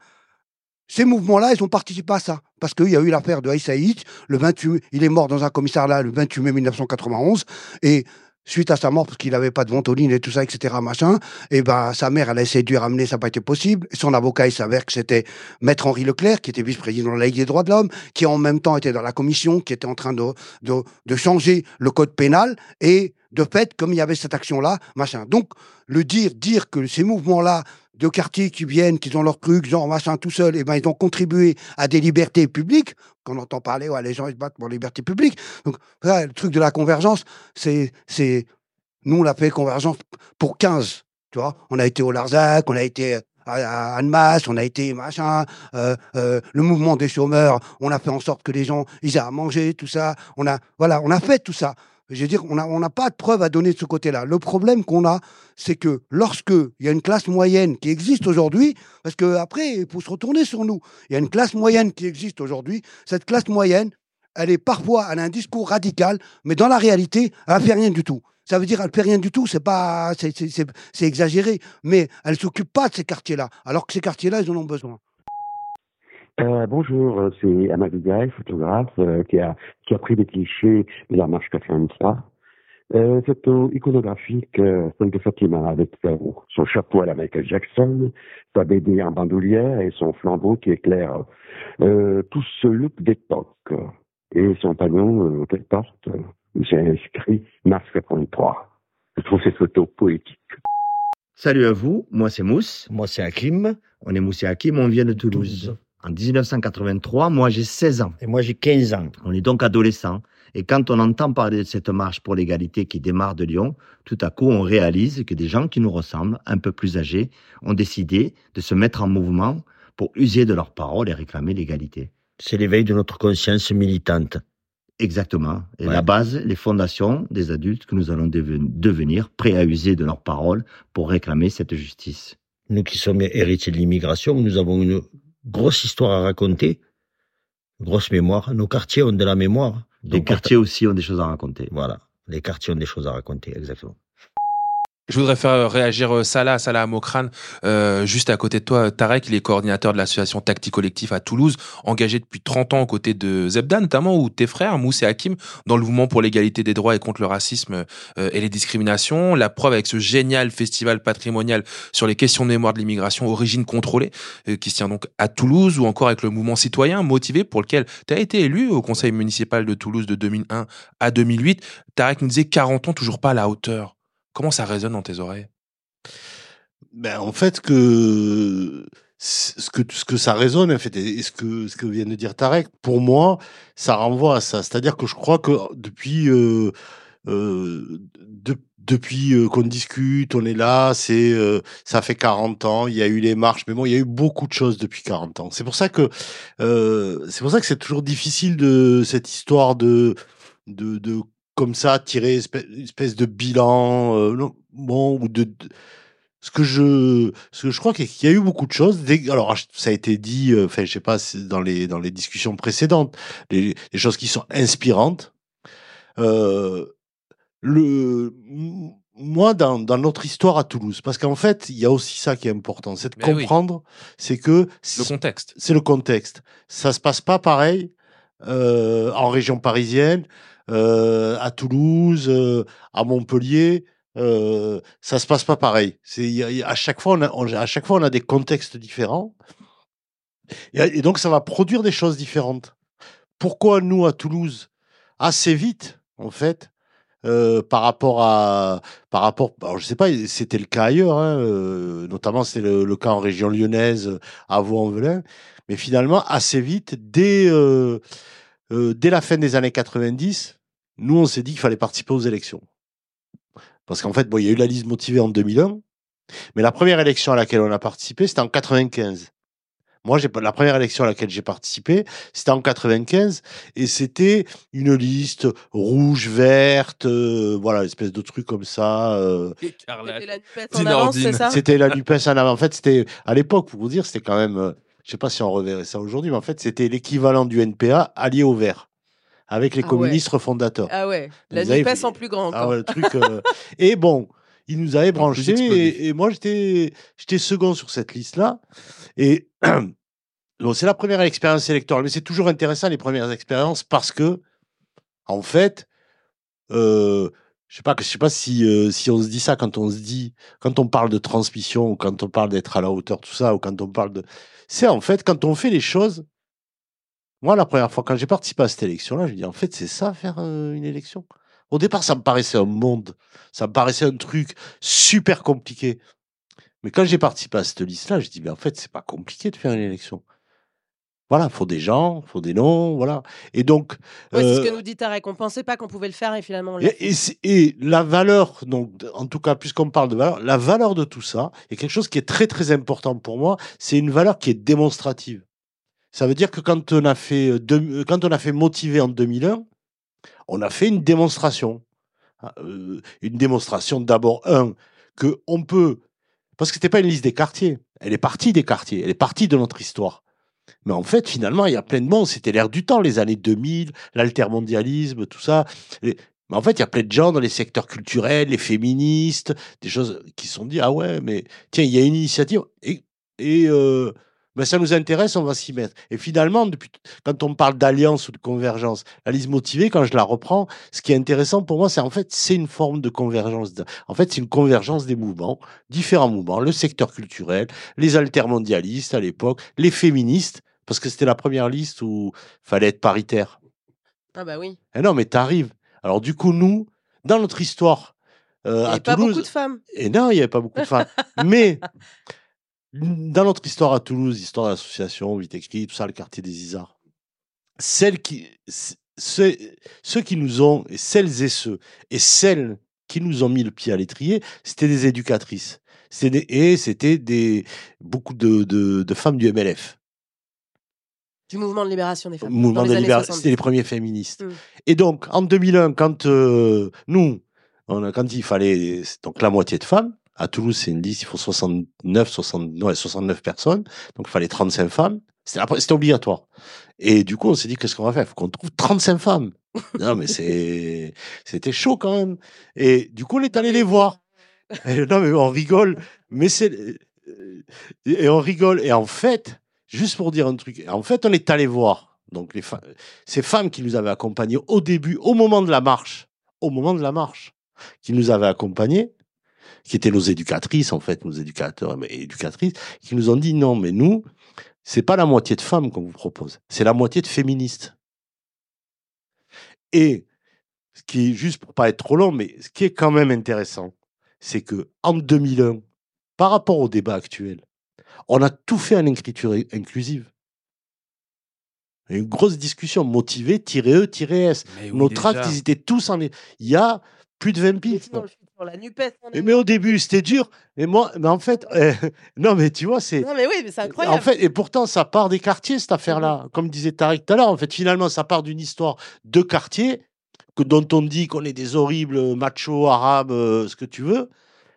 Ces mouvements-là, ils ont participé à ça. Parce qu'il y a eu l'affaire de Aïssa Hic, le 28, il est mort dans un commissariat le 28 mai 1991, et suite à sa mort, parce qu'il n'avait pas de ventoline et tout ça, etc., machin, et ben, sa mère, elle a essayé de lui ramener, ça n'a pas été possible. Son avocat, il s'avère que c'était Maître Henri Leclerc, qui était vice-président de la Ligue des droits de l'homme, qui en même temps était dans la commission, qui était en train de, de, de changer le code pénal, et de fait, comme il y avait cette action-là, machin. Donc, le dire, dire que ces mouvements-là, de quartiers qui viennent, qui ont leur truc, genre machin tout seul, et ben ils ont contribué à des libertés publiques. Qu'on entend parler, les gens ils se battent pour les libertés publiques. Donc là, le truc de la convergence, c'est, c'est, nous on l'a fait convergence pour 15, tu vois. On a été au Larzac, on a été à, à Annemasse, on a été machin, euh, euh, le mouvement des chômeurs, on a fait en sorte que les gens ils aient à manger, tout ça. On a, voilà, on a fait tout ça. Je veux dire, on n'a pas de preuves à donner de ce côté-là. Le problème qu'on a, c'est que lorsque il y a une classe moyenne qui existe aujourd'hui, parce que après il faut se retourner sur nous, il y a une classe moyenne qui existe aujourd'hui. Cette classe moyenne, elle est parfois, elle a un discours radical, mais dans la réalité, elle ne fait rien du tout. Ça veut dire elle fait rien du tout. C'est pas, c'est- exagéré. Mais elle s'occupe pas de ces quartiers-là, alors que ces quartiers-là, ils en ont besoin. Euh, bonjour, euh, c'est Amadou Gaël, photographe, euh, qui, a, qui a pris des clichés de la marche 83. Euh, photo iconographique, euh, celle de Fatima avec euh, son chapeau à la Michael Jackson, sa BD en bandoulière et son flambeau qui éclaire euh, tout ce look d'époque. Et son panneau euh, qu'elle porte, euh, où c'est inscrit Mars 83. Je trouve ces photos poétiques. Salut à vous, moi c'est Mousse, moi c'est Hakim, on est Mousse et Hakim, on vient de Toulouse. En 1983, moi j'ai 16 ans. Et moi j'ai 15 ans. On est donc adolescents. Et quand on entend parler de cette marche pour l'égalité qui démarre de Lyon, tout à coup on réalise que des gens qui nous ressemblent, un peu plus âgés, ont décidé de se mettre en mouvement pour user de leurs paroles et réclamer l'égalité. C'est l'éveil de notre conscience militante. Exactement. Et Ouais. la base, les fondations des adultes que nous allons deven- devenir, prêts à user de leurs paroles pour réclamer cette justice. Nous qui sommes héritiers de l'immigration, nous avons une grosse histoire à raconter, grosse mémoire. Nos quartiers ont de la mémoire. Les quartiers aussi ont des choses à raconter. Voilà, les quartiers ont des choses à raconter, exactement. Je voudrais faire euh, réagir euh, Salah, Salah Amokran, euh, juste à côté de toi. Tarek, il est coordinateur de l'association Tactique Collectif à Toulouse, engagé depuis 30 ans aux côtés de Zebda, notamment, ou tes frères, Mousse et Hakim, dans le mouvement pour l'égalité des droits et contre le racisme euh, et les discriminations. La preuve avec ce génial festival patrimonial sur les questions de mémoire de l'immigration, Origine contrôlée, euh, qui se tient donc à Toulouse, ou encore avec le mouvement citoyen motivé pour lequel tu as été élu au conseil municipal de Toulouse de 2001 à 2008. Tarek nous disait 40 ans, toujours pas à la hauteur. Comment ça résonne dans tes oreilles? Ben, en fait, que ce que ça résonne, fait, et ce que vient de dire Tarek, pour moi, ça renvoie à ça. C'est-à-dire que je crois que depuis euh, euh, de- depuis euh, qu'on discute, on est là, ça fait 40 ans, il y a eu les marches, mais bon, il y a eu beaucoup de choses depuis 40 ans. C'est pour ça que c'est pour ça que c'est toujours difficile de cette histoire de, de comme ça tirer espèce, espèce de bilan euh, non, bon ou de, de- ce que je ce que je crois qu'il y a eu beaucoup de choses Dès- alors ça a été dit euh, enfin je sais pas dans les dans les discussions précédentes les, les choses qui sont inspirantes euh, le moi dans, dans notre histoire à Toulouse parce qu'en fait il y a aussi ça qui est important c'est de Mais oui. comprendre c'est que Le contexte. c'est le contexte ça se passe pas pareil euh, en région parisienne euh, à Toulouse euh, à Montpellier euh, ça se passe pas pareil. C'est à chaque fois on a, à chaque fois on a des contextes différents et, donc ça va produire des choses différentes. Pourquoi nous à Toulouse assez vite en fait euh, par rapport à par rapport je sais pas c'était le cas ailleurs hein, euh, notamment c'est le, le cas en région lyonnaise à Vaux-en-Velin mais finalement assez vite dès euh, dès la fin des années 90 nous on s'est dit qu'il fallait participer aux élections parce qu'en fait, bon, il y a eu la liste motivée en 2001, mais la première élection à laquelle on a participé, c'était en 95. Moi, j'ai pas la première élection à laquelle j'ai participé, c'était en 95, et c'était une liste rouge, verte, euh, voilà, espèce de truc comme ça. euh, C'était la NUPES en avance, c'est ça? C'était la NUPES en avant. En fait, c'était à l'époque, pour vous dire, c'était quand même, euh, je sais pas si on reverrait ça aujourd'hui, mais en fait, c'était l'équivalent du NPA allié au vert, avec les Ah ouais. communistes fondateurs. Ah ouais, la avaient NUPES en plus grand. Ah encore. ouais, le truc. euh, Et bon, il nous avait branché et, et moi j'étais j'étais second sur cette liste là. Et bon, c'est la première expérience électorale, mais c'est toujours intéressant les premières expériences parce que en fait, euh, je sais pas, je sais pas si euh, si on se dit ça quand on se dit quand on parle de transmission ou quand on parle d'être à la hauteur tout ça ou quand on parle de c'est en fait quand on fait les choses. Moi, la première fois quand j'ai participé à cette élection-là, je dis en fait c'est ça faire euh, une élection? Au départ, ça me paraissait un monde, ça me paraissait un truc super compliqué. Mais quand j'ai participé à cette liste-là, je dis mais en fait c'est pas compliqué de faire une élection. Voilà, faut des gens, faut des noms, voilà. Et donc Ouais, c'est ce euh, que nous dit Tarek. On pensait pas qu'on pouvait le faire et finalement on et, et et la valeur, donc, en tout cas, puisqu'on parle de valeur, la valeur de tout ça est quelque chose qui est très très important pour moi. C'est une valeur qui est démonstrative. Ça veut dire que quand on a fait, euh, euh, quand on a fait motiver en 2001, on a fait une démonstration. Ah, euh, une démonstration d'abord, un, que on peut, parce que c'était pas une liste des quartiers. Elle est partie des quartiers. Elle est partie de notre histoire. Mais en fait, finalement, il y a plein de monde. C'était l'ère du temps, les années 2000, l'altermondialisme, tout ça. Mais en fait, il y a plein de gens dans les secteurs culturels, les féministes, des choses qui se sont dit ah ouais, mais tiens, il y a une initiative et euh, ben, ça nous intéresse, on va s'y mettre. Et finalement, depuis, quand on parle d'alliance ou de convergence, la liste motivée, quand je la reprends, ce qui est intéressant pour moi, c'est en fait, c'est une forme de convergence. En fait, c'est une convergence des mouvements, différents mouvements, le secteur culturel, les altermondialistes à l'époque, les féministes, parce que c'était la première liste où fallait être paritaire. Ah bah oui. Eh non, mais t'arrives. Alors du coup, nous, dans notre histoire, euh, Il n'y avait pas Toulouse, beaucoup de femmes. et non, il n'y avait pas beaucoup de femmes. Mais dans notre histoire à Toulouse, histoire d'association, vite écrit, tout ça, le quartier des Isards, celles qui, ceux, ceux qui nous ont, et celles et ceux, et celles qui nous ont mis le pied à l'étrier, c'était des éducatrices. Des- et c'était des, beaucoup de, de, de femmes du MLF. Du mouvement de libération des femmes. Mouvement dans de années libéra- 70. C'était les premiers féministes. Mm. Et donc, en 2001, quand euh, nous, on a, quand il fallait donc la moitié de femmes, à Toulouse, c'est une liste, il faut 69, 60, non, 69 personnes, donc il fallait 35 femmes. C'était obligatoire. Et du coup, on s'est dit, qu'est-ce qu'on va faire? Il faut qu'on trouve 35 femmes. non, mais c'est, c'était chaud quand même. Et du coup, on est allé les voir. Et non, mais on rigole. Mais c'est, euh, et on rigole. Et en fait, juste pour dire un truc, en fait, on est allé voir. Donc, les fa- ces femmes qui nous avaient accompagnés au début, au moment de la marche, au moment de la marche, qui nous avaient accompagnés, qui étaient nos éducatrices, en fait, nos éducateurs et éducatrices, qui nous ont dit non, mais nous, c'est pas la moitié de femmes qu'on vous propose, c'est la moitié de féministes. Et ce qui est juste pour pas être trop long, mais ce qui est quand même intéressant, c'est que en 2001, par rapport au débat actuel, on a tout fait en écriture inclusive. Il y a Une grosse discussion motivée, E, S. Oui, Nos déjà. tracts, ils étaient tous en. Il y a plus de 20 pistes. Futur, la NUPES. Et Mais au début, c'était dur. Mais moi, mais en fait, euh, non, mais tu vois, c'est. Non, mais oui, mais c'est incroyable. En fait, et pourtant, ça part des quartiers, cette affaire-là. Comme disait Tarek tout à l'heure, en fait, finalement, ça part d'une histoire de quartier que, dont on dit qu'on est des horribles machos arabes, euh, ce que tu veux.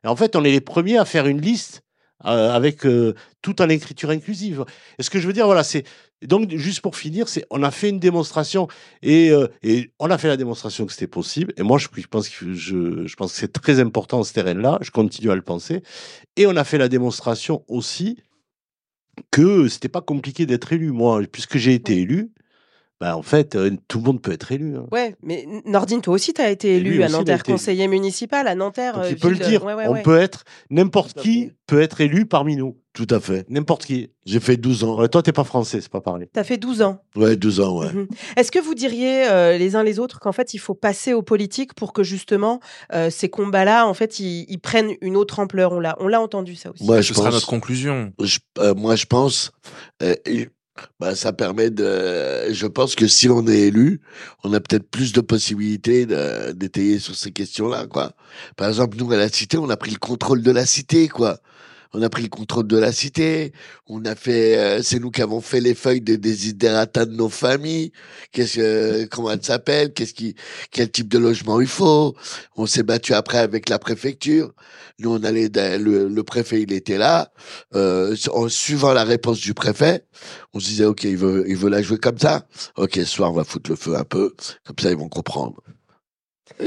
Et en fait, on est les premiers à faire une liste euh, avec euh, tout en écriture inclusive. Et ce que je veux dire, voilà, c'est. Donc, juste pour finir, c'est on a fait une démonstration et, euh, et on a fait la démonstration que c'était possible. Et moi, je, je pense que je, je pense que c'est très important ce terrain-là. Je continue à le penser. Et on a fait la démonstration aussi que c'était pas compliqué d'être élu. Moi, puisque j'ai été élu, bah, en fait, euh, tout le monde peut être élu. hein. Ouais, mais Nordine, toi aussi, tu as été élu à Nanterre, été conseiller municipal à Nanterre. Euh, il peut le dire. Ouais, ouais, on ouais. peut être, n'importe qui peut être élu parmi nous. Tout à fait. N'importe qui. J'ai fait 12 ans. Ouais, toi, t'es pas français, c'est pas parler. Tu as fait 12 ans. Ouais, 12 ans, ouais. Mhm. Est-ce que vous diriez euh, les uns les autres qu'en fait il faut passer aux politiques pour que justement euh, ces combats-là en fait ils, ils prennent une autre ampleur? On l'a on l'a entendu ça aussi. Moi, Ce sera notre conclusion. je- euh, moi, je pense, euh, bah, ça permet de. Je pense que si on est élu, on a peut-être plus de possibilités d'étayer sur ces questions-là, quoi. Par exemple, nous à la cité, on a pris le contrôle de la cité, quoi. On a pris le contrôle de la cité. On a fait, euh, c'est nous qui avons fait les feuilles de desiderata de nos familles. Qu'est-ce que, comment elles s'appellent? Qu'est-ce qui, quel type de logement il faut? On s'est battu après avec la préfecture. Nous, on allait, le, le préfet, il était là. Euh, en suivant la réponse du préfet, on se disait, ok, il veut, il veut la jouer comme ça. Ok, ce soir, on va foutre le feu un peu. Comme ça, ils vont comprendre.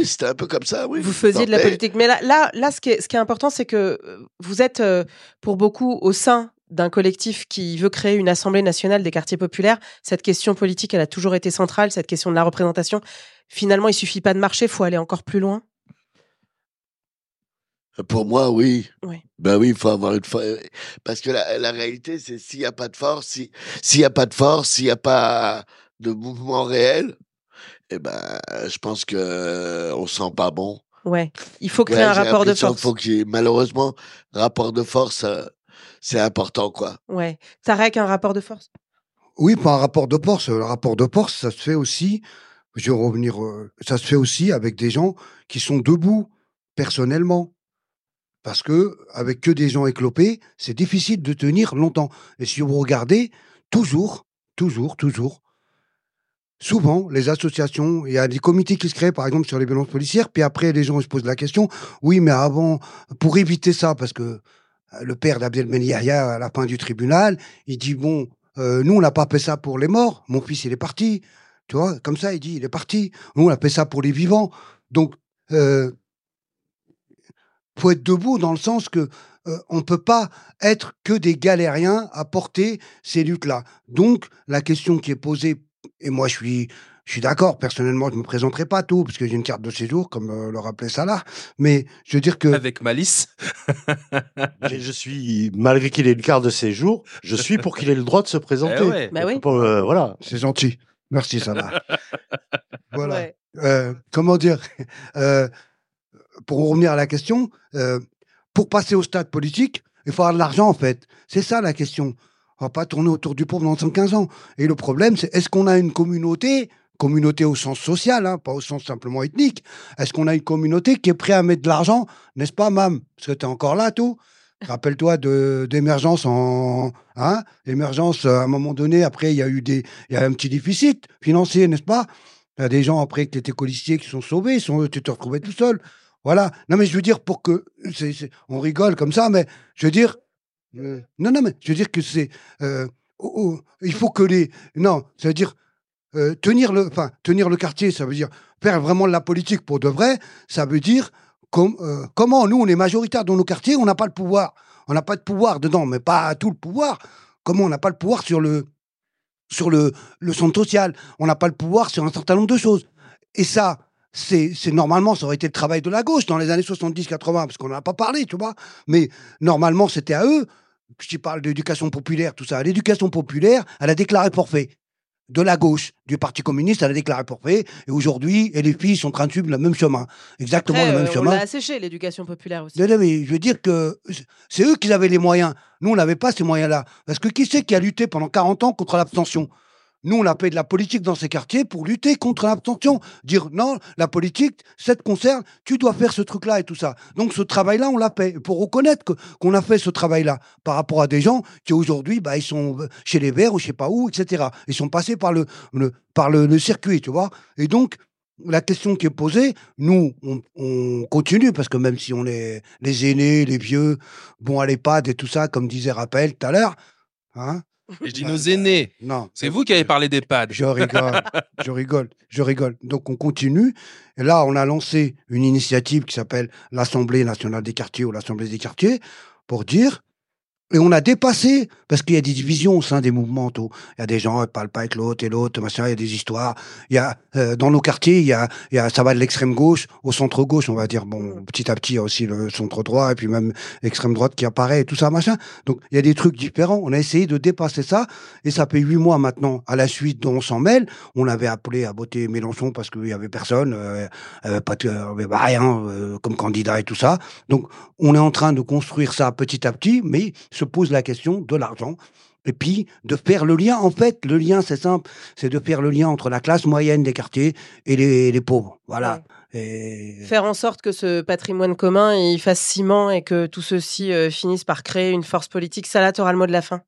C'était un peu comme ça, oui. Vous faisiez Non, de la mais- politique, mais là, là, là, ce qui est, ce qui est important, c'est que euh, vous êtes euh, pour beaucoup au sein d'un collectif qui veut créer une assemblée nationale des quartiers populaires. Cette question politique, elle a toujours été centrale. Cette question de la représentation. Finalement, il suffit pas de marcher, faut aller encore plus loin. Pour moi, oui. Ouais. Ben oui, il faut avoir une force. Parce que la, la réalité, c'est s'il n'y a pas de force, si- s'il n'y a pas de force, s'il n'y a pas de mouvement réel, eh ben, je pense que euh, on sent pas bon. Ouais, il faut créer Ouais, un rapport de force. Faut ait- malheureusement, rapport de force, euh, c'est important, quoi. Ouais, Tarek, un rapport de force? Oui, pas un rapport de force. Le rapport de force, ça se fait aussi, je vais revenir, euh, ça se fait aussi avec des gens qui sont debout, personnellement. Parce que, avec que des gens éclopés, c'est difficile de tenir longtemps. Et si vous regardez, toujours, toujours, toujours, souvent, les associations, il y a des comités qui se créent, par exemple, sur les violences policières, puis après, les gens se posent la question, oui, mais avant, pour éviter ça, parce que euh, le père d'Abdelmeni Yahya, à la fin du tribunal, il dit, bon, euh, nous, on n'a pas fait ça pour les morts, mon fils, il est parti, tu vois, comme ça, il dit, il est parti, nous, on a fait ça pour les vivants. Donc, euh, faut être debout dans le sens que euh, on peut pas être que des galériens à porter ces luttes-là. Donc, la question qui est posée, et moi je suis, je suis d'accord, personnellement, je me présenterai pas tout, parce que j'ai une carte de séjour, comme euh, le rappelait Salah, mais je veux dire que... Avec malice. Je suis, malgré qu'il ait une carte de séjour, je suis pour qu'il ait le droit de se présenter. Eh ouais. Bah oui. Pour, euh, voilà. C'est gentil. Merci, Salah. voilà. Ouais. Euh, comment dire Euh, Pour revenir à la question, euh, pour passer au stade politique, il faut avoir de l'argent, en fait. C'est ça la question. On va pas tourner autour du pot pendant 115 ans. Et le problème, c'est est-ce qu'on a une communauté, communauté au sens social, hein, pas au sens simplement ethnique, est-ce qu'on a une communauté qui est prête à mettre de l'argent, n'est-ce pas, Mam? Parce que tu es encore là, tout. Rappelle-toi d'émergence en hein, émergence à un moment donné. Après, il y a eu des, il y a un petit déficit financier, n'est-ce pas? Il y a des gens après qui étaient colistiers qui sont sauvés, sont, tu te retrouvais tout seul. Voilà. Non, mais je veux dire pour que, on rigole comme ça, mais je veux dire, euh, non, non, mais je veux dire que c'est, euh, oh, oh, il faut que les, non, ça veut dire euh, tenir le, enfin tenir le quartier, ça veut dire faire vraiment la politique pour de vrai. Ça veut dire com- comment nous on est majoritaire dans nos quartiers, on n'a pas le pouvoir, on n'a pas de pouvoir dedans, mais pas tout le pouvoir. Comment on n'a pas le pouvoir sur le sur le, le centre social, on n'a pas le pouvoir sur un certain nombre de choses. Et ça, c'est normalement, ça aurait été le travail de la gauche dans les années 70-80, parce qu'on n'en a pas parlé, tu vois. Mais normalement, c'était à eux. Je parle d'éducation populaire, tout ça. L'éducation populaire, elle a déclaré forfait. De la gauche, du Parti communiste, elle a déclaré forfait. Et aujourd'hui, les filles sont en train de suivre le même chemin. Exactement Après, le même euh, on chemin. l'a asséché, l'éducation populaire aussi. Non, non, mais je veux dire que c'est eux qui avaient les moyens. Nous, on n'avait pas ces moyens-là. Parce que qui c'est qui a lutté pendant 40 ans contre l'abstention? Nous, on a fait de la politique dans ces quartiers pour lutter contre l'abstention. Dire non, la politique, ça te concerne, tu dois faire ce truc-là et tout ça. Donc, ce travail-là, on l'a fait. Pour reconnaître qu'on a fait ce travail-là par rapport à des gens qui aujourd'hui, bah, ils sont chez les Verts ou je sais pas où, etc. Ils sont passés par le, par le, circuit, tu vois. Et donc, la question qui est posée, nous, on, on continue, parce que même si on est les aînés, les vieux, bon à l'EHPAD et tout ça, comme disait Rappel tout à l'heure, hein, Et je dis nos aînés. Non. C'est vous qui avez parlé des pads. je rigole, je rigole, je rigole. Donc on continue. Et là, on a lancé une initiative qui s'appelle l'Assemblée nationale des quartiers ou l'Assemblée des quartiers pour dire. Et on a dépassé, parce qu'il y a des divisions au sein des mouvements. tout. Il y a des gens qui parlent pas avec l'autre et l'autre, machin, il y a des histoires. Il y a, euh, dans nos quartiers, il y a, il y a, ça va de l'extrême gauche au centre gauche, on va dire. Bon, petit à petit, il y a aussi le centre droit et puis même l'extrême droite qui apparaît et tout ça, machin. Donc, il y a des trucs différents. On a essayé de dépasser ça. Et ça fait huit mois maintenant, à la suite dont on s'en mêle. On avait appelé à voter Mélenchon parce qu'il y avait personne, euh, euh, pas bah, rien euh, comme candidat et tout ça. Donc, on est en train de construire ça petit à petit, mais se pose la question de l'argent. Et puis, de faire le lien. En fait, le lien, c'est simple. C'est de faire le lien entre la classe moyenne des quartiers et les, les pauvres. Voilà. Et... Faire en sorte que ce patrimoine commun il fasse ciment et que tout ceci euh, finisse par créer une force politique. Salah, t'auras le mot de la fin.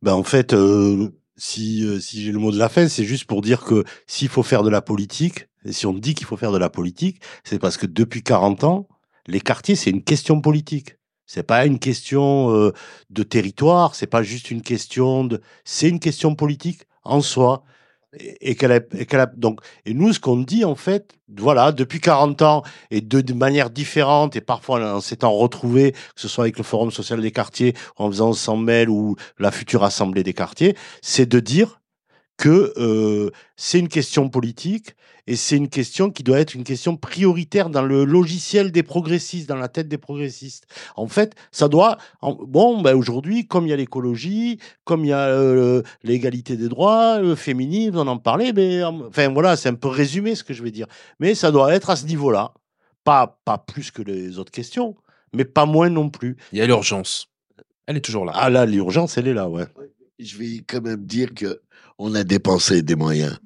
Ben en fait, euh, si euh, si j'ai le mot de la fin, c'est juste pour dire que s'il faut faire de la politique, et si on dit qu'il faut faire de la politique, c'est parce que depuis 40 ans, les quartiers c'est une question politique. C'est pas une question euh, de territoire, c'est pas juste une question de, c'est une question politique en soi. Et, et qu'elle a, donc, et nous, ce qu'on dit, en fait, voilà, depuis 40 ans, et de, de manière différente, et parfois en s'étant retrouvés, que ce soit avec le Forum social des quartiers, en faisant sans mail ou la future Assemblée des quartiers, c'est de dire que euh, c'est une question politique et c'est une question qui doit être une question prioritaire dans le logiciel des progressistes, dans la tête des progressistes. En fait, ça doit. en- bon, ben aujourd'hui, comme il y a l'écologie, comme il y a euh, l'égalité des droits, le féminisme, on en parlait, mais enfin voilà, c'est un peu résumé ce que je vais dire. Mais ça doit être à ce niveau-là, pas pas plus que les autres questions, mais pas moins non plus. Il y a l'urgence. Elle est toujours là. Ah là, l'urgence, elle est là, ouais. Je vais quand même dire que on a dépensé des moyens.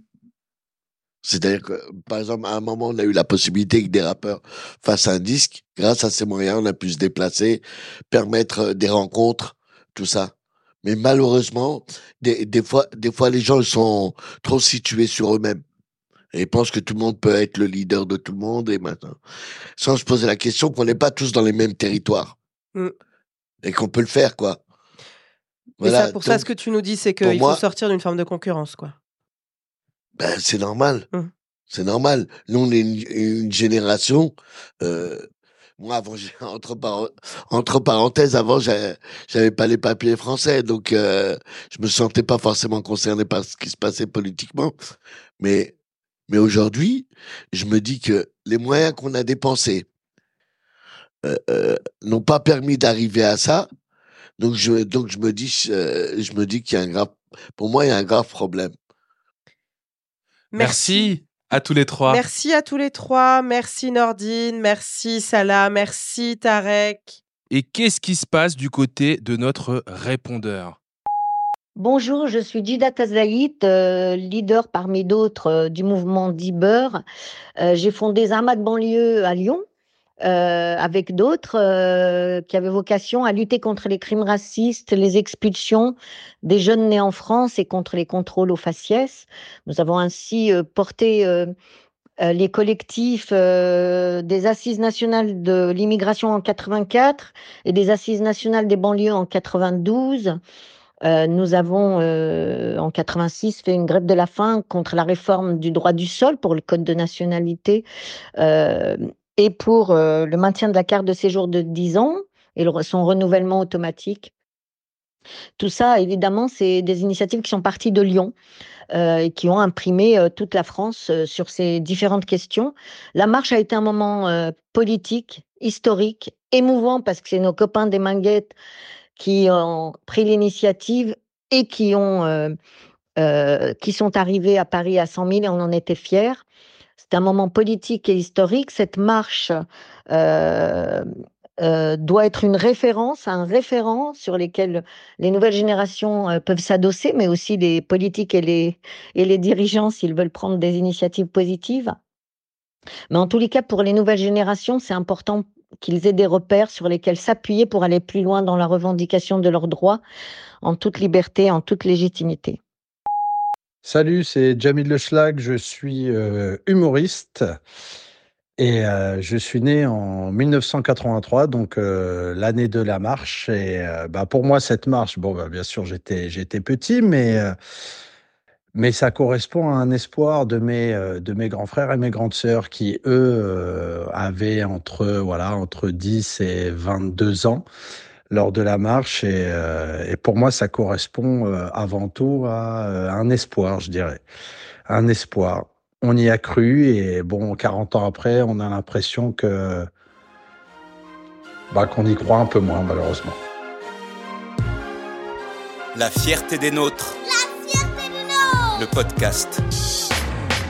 C'est-à-dire que, par exemple, à un moment, on a eu la possibilité que des rappeurs fassent un disque. Grâce à ces moyens, on a pu se déplacer, permettre euh, des rencontres, tout ça. Mais malheureusement, des, des fois, des fois, les gens sont trop situés sur eux-mêmes. Et ils pensent que tout le monde peut être le leader de tout le monde et maintenant. Sans se poser la question qu'on n'est pas tous dans les mêmes territoires. Mm. Et qu'on peut le faire, quoi. Mais Voilà, ça, pour ça, ce que tu nous dis, c'est qu'il faut sortir d'une forme de concurrence, quoi. ben, c'est normal. Mm. C'est normal. Nous, on est une, une génération. Euh, moi, avant, entre, paren- entre parenthèses, avant, j'avais j'avais pas les papiers français, donc euh, je me sentais pas forcément concerné par ce qui se passait politiquement. Mais, mais aujourd'hui, je me dis que les moyens qu'on a dépensés euh, euh, n'ont pas permis d'arriver à ça. Donc je, donc je me dis, je me dis qu'il y a un grave, pour moi, il y a un grave problème. Merci à tous les trois. Merci à tous les trois. Merci Nordine. Merci Salah. Merci Tarek. Et qu'est-ce qui se passe du côté de notre répondeur? Bonjour, je suis Dida Tazaït, euh, leader parmi d'autres euh, du mouvement d'Iber. Euh, J'ai fondé Zama de banlieue à Lyon euh, avec d'autres euh, qui avaient vocation à lutter contre les crimes racistes, les expulsions des jeunes nés en France et contre les contrôles aux faciès. Nous avons ainsi euh, porté euh, euh, les collectifs euh, des Assises nationales de l'immigration en 84 et des Assises nationales des banlieues en 92. Euh, nous avons euh, en 86 fait une grève de la faim contre la réforme du droit du sol pour le code de nationalité euh, et pour euh, le maintien de la carte de séjour de 10 ans et son renouvellement automatique. Tout ça, évidemment, c'est des initiatives qui sont parties de Lyon euh, et qui ont imprimé euh, toute la France sur ces différentes questions. La marche a été un moment politique, historique, émouvant parce que c'est nos copains des Manguettes qui ont pris l'initiative et qui ont qui sont arrivés à Paris à 100 000 et on en était fiers. C'est un moment politique et historique. Cette marche euh, euh, doit être une référence, un référent sur lesquels les nouvelles générations euh, peuvent s'adosser, mais aussi les politiques et les, et les dirigeants s'ils veulent prendre des initiatives positives. Mais en tous les cas, pour les nouvelles générations, c'est important qu'ils aient des repères sur lesquels s'appuyer pour aller plus loin dans la revendication de leurs droits, en toute liberté, en toute légitimité. Salut, c'est Jamil Le Schlag, je suis euh, humoriste et euh, je suis né en 1983, donc euh, l'année de la marche. Et bah, pour moi, cette marche, bon, bah, bien sûr, j'étais petit, mais mais ça correspond à un espoir de mes de mes grands frères et mes grandes sœurs qui eux avaient entre voilà entre 10 et 22 ans lors de la marche et, euh, et pour moi ça correspond euh, avant tout à euh, un espoir je dirais un espoir on y a cru et bon 40 ans après on a l'impression que bah, qu'on y croit un peu moins malheureusement La fierté des nôtres. Le podcast.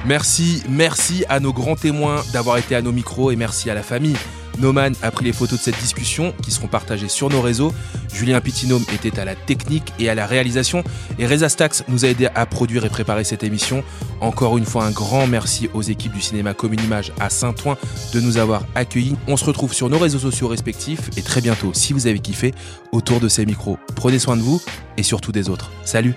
Merci, merci à nos grands témoins d'avoir été à nos micros et merci à la famille. Noman a pris les photos de cette discussion qui seront partagées sur nos réseaux. Julien Pitinome était à la technique et à la réalisation. Et Reza Stax nous a aidé à produire et préparer cette émission. Encore une fois, un grand merci aux équipes du cinéma Commune Image à Saint-Ouen de nous avoir accueillis. On se retrouve sur nos réseaux sociaux respectifs et très bientôt, si vous avez kiffé, autour de ces micros. Prenez soin de vous et surtout des autres. Salut